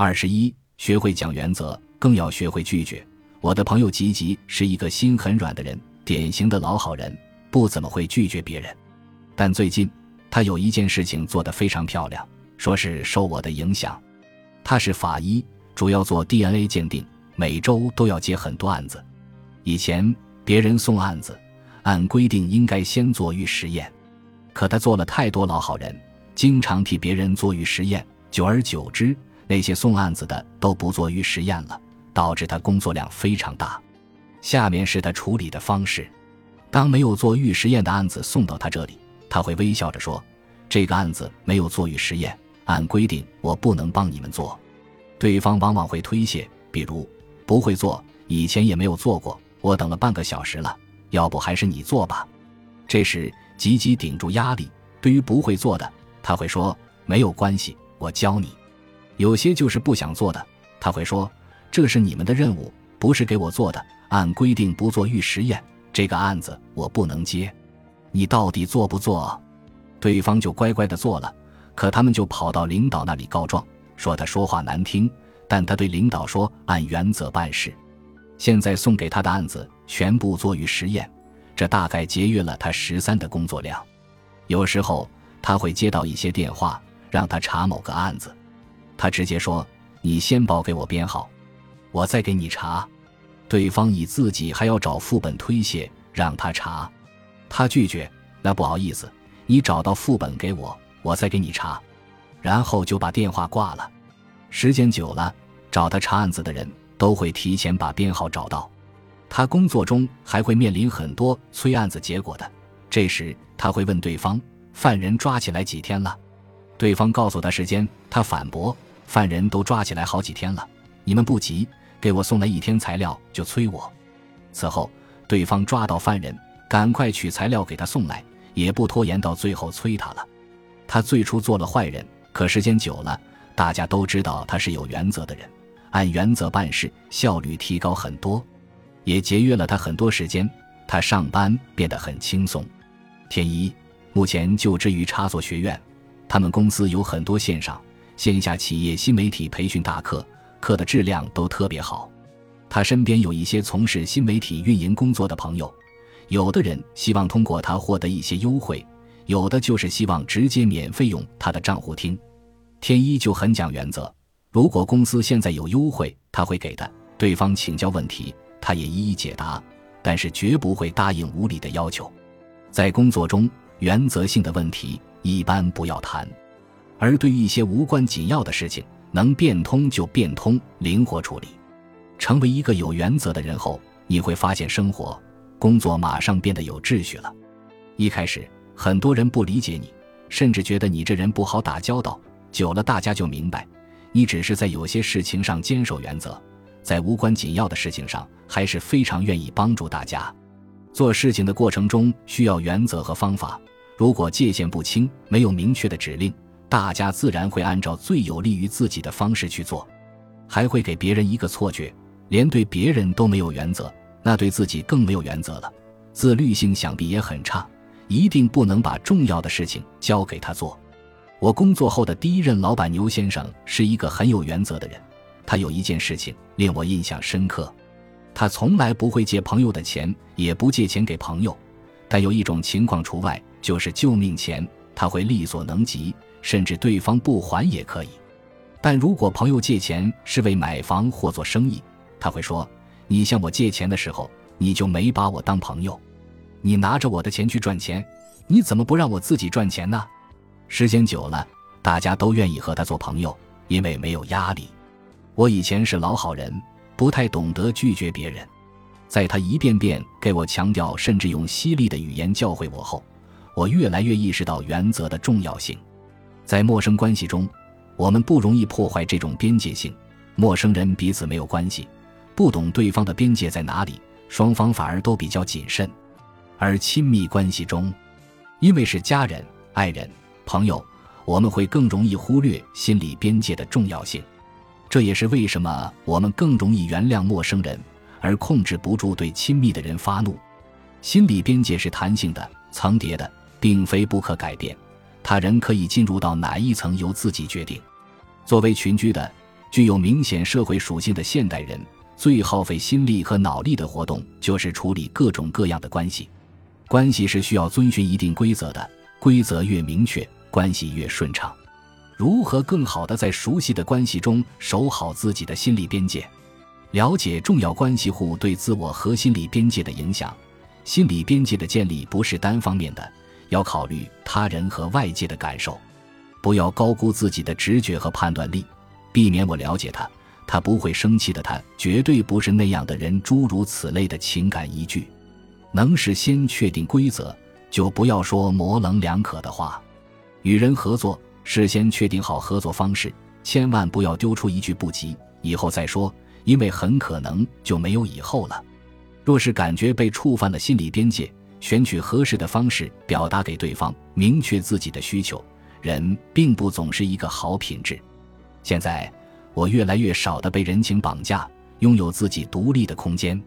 二十一，学会讲原则，更要学会拒绝。我的朋友吉吉是一个心很软的人，典型的老好人，不怎么会拒绝别人。但最近他有一件事情做得非常漂亮，说是受我的影响。他是法医，主要做 DNA 鉴定，每周都要接很多案子。以前别人送案子，按规定应该先做预实验，可他做了太多老好人，经常替别人做预实验，久而久之，那些送案子的都不做预实验了。导致他工作量非常大。下面是他处理的方式：当没有做预实验的案子送到他这里，他会微笑着说：“这个案子没有做预实验，按规定我不能帮你们做。”对方往往会推卸，比如“不会做，以前也没有做过，我等了半个小时了，要不还是你做吧。”这时吉吉顶住压力，对于不会做的，他会说：“没有关系，我教你。”有些就是不想做的，他会说。这是你们的任务，不是给我做的。按规定不做预实验，这个案子我不能接。你到底做不做？对方就乖乖的做了，可他们就跑到领导那里告状，说他说话难听。但他对领导说按原则办事。现在送给他的案子全部做预实验，这大概节约了他十三的工作量。有时候他会接到一些电话，让他查某个案子，他直接说：“你先报给我编号。”我再给你查，对方以自己还要找副本推卸，让他查，他拒绝。那不好意思，你找到副本给我，我再给你查，然后就把电话挂了。时间久了，找他查案子的人都会提前把编号找到。他工作中还会面临很多催案子结果的，这时他会问对方：“犯人抓起来几天了？”对方告诉他时间，他反驳：“犯人都抓起来好几天了，你们不急。”给我送来一天材料就催我，此后对方抓到犯人，赶快取材料给他送来，也不拖延到最后催他了。他最初做了坏人，可时间久了，大家都知道他是有原则的人，按原则办事，效率提高很多，也节约了他很多时间。他上班变得很轻松。天一目前就职于插座学院，他们公司有很多线上、线下企业新媒体培训大课。课的质量都特别好，他身边有一些从事新媒体运营工作的朋友，有的人希望通过他获得一些优惠，有的就是希望直接免费用他的账户听。天一就很讲原则，如果公司现在有优惠，他会给的；对方请教问题，他也一一解答，但是绝不会答应无理的要求。在工作中，原则性的问题一般不要谈，而对于一些无关紧要的事情。能变通就变通，灵活处理。成为一个有原则的人后，你会发现生活、工作马上变得有秩序了。一开始，很多人不理解你，甚至觉得你这人不好打交道。久了，大家就明白，你只是在有些事情上坚守原则，在无关紧要的事情上，还是非常愿意帮助大家。做事情的过程中需要原则和方法，如果界限不清，没有明确的指令。大家自然会按照最有利于自己的方式去做，还会给别人一个错觉，连对别人都没有原则，那对自己更没有原则了。自律性想必也很差，一定不能把重要的事情交给他做。我工作后的第一任老板牛先生是一个很有原则的人，他有一件事情令我印象深刻，他从来不会借朋友的钱，也不借钱给朋友，但有一种情况除外，就是救命钱，他会力所能及。甚至对方不还也可以，但如果朋友借钱是为买房或做生意，他会说：“你向我借钱的时候，你就没把我当朋友，你拿着我的钱去赚钱，你怎么不让我自己赚钱呢？”时间久了，大家都愿意和他做朋友，因为没有压力。我以前是老好人，不太懂得拒绝别人，在他一遍遍给我强调，甚至用犀利的语言教诲我后，我越来越意识到原则的重要性。在陌生关系中，我们不容易破坏这种边界性。陌生人彼此没有关系，不懂对方的边界在哪里，双方反而都比较谨慎。而亲密关系中，因为是家人、爱人、朋友，我们会更容易忽略心理边界的重要性。这也是为什么我们更容易原谅陌生人，而控制不住对亲密的人发怒。心理边界是弹性的、层叠的，并非不可改变。他人可以进入到哪一层由自己决定。作为群居的，具有明显社会属性的现代人，最耗费心力和脑力的活动就是处理各种各样的关系。关系是需要遵循一定规则的，规则越明确，关系越顺畅。如何更好地在熟悉的关系中守好自己的心理边界？了解重要关系户对自我和心理边界的影响。心理边界的建立不是单方面的，要考虑他人和外界的感受。不要高估自己的直觉和判断力，避免我了解他，他不会生气的，他绝对不是那样的人。诸如此类的情感依据，能事先确定规则，就不要说模棱两可的话。与人合作，事先确定好合作方式，千万不要丢出一句不急，以后再说。因为很可能就没有以后了。若是感觉被触犯了心理边界，选取合适的方式表达给对方，明确自己的需求。人并不总是一个好品质。现在我越来越少的被人情绑架，拥有自己独立的空间，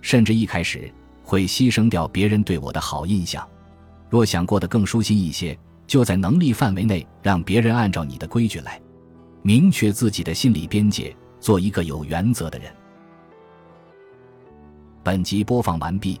甚至一开始会牺牲掉别人对我的好印象。若想过得更舒心一些，就在能力范围内让别人按照你的规矩来，明确自己的心理边界。做一个有原则的人。本集播放完毕，